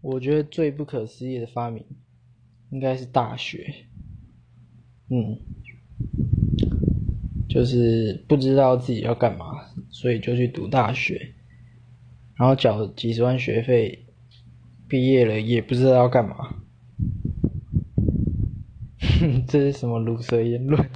我觉得最不可思议的发明，应该是大学。嗯，就是不知道自己要干嘛，所以就去读大学，然后缴几十万学费，毕业了也不知道要干嘛。哼，这是什么卤蛇言论？